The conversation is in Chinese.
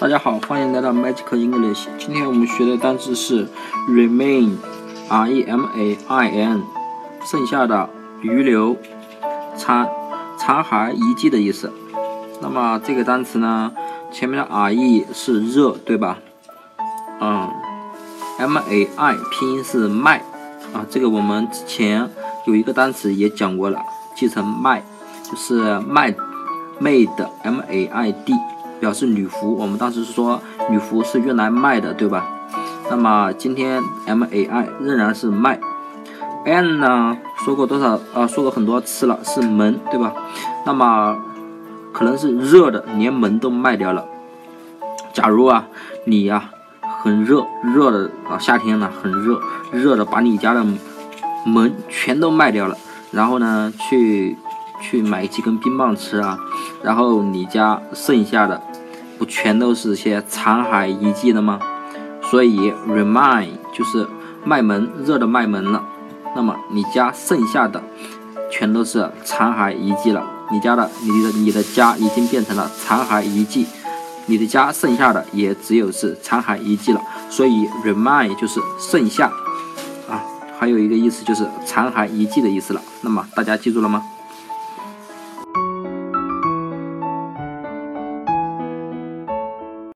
大家好，欢迎来到 Magic English。今天我们学的单词是 remain，r e m a i n，剩下的、余留、残、残骸、遗迹的意思。那么这个单词呢，前面的 r e 是热，对吧？嗯，m a i 拼音是麦啊，这个我们之前有一个单词也讲过了，记成麦，就是麦，made，m a i d。表示女服，我们当时是说女服是用来卖的，对吧？那么今天 M A I 仍然是卖，N 呢说过多少啊？说过很多次了，是门，对吧？那么可能是热的，连门都卖掉了。假如啊，你呀很热，热的啊夏天呢很热，热的把你家的门全都卖掉了，然后呢去去买几根冰棒吃啊，然后你家剩下的。不全都是些残骸遗迹的吗？所以 remain 就是卖门热的卖门了。那么你家剩下的全都是残骸遗迹了。你家的你的你的家已经变成了残骸遗迹，你的家剩下的也只有是残骸遗迹了。所以 remain 就是剩下啊，还有一个意思就是残骸遗迹的意思了。那么大家记住了吗？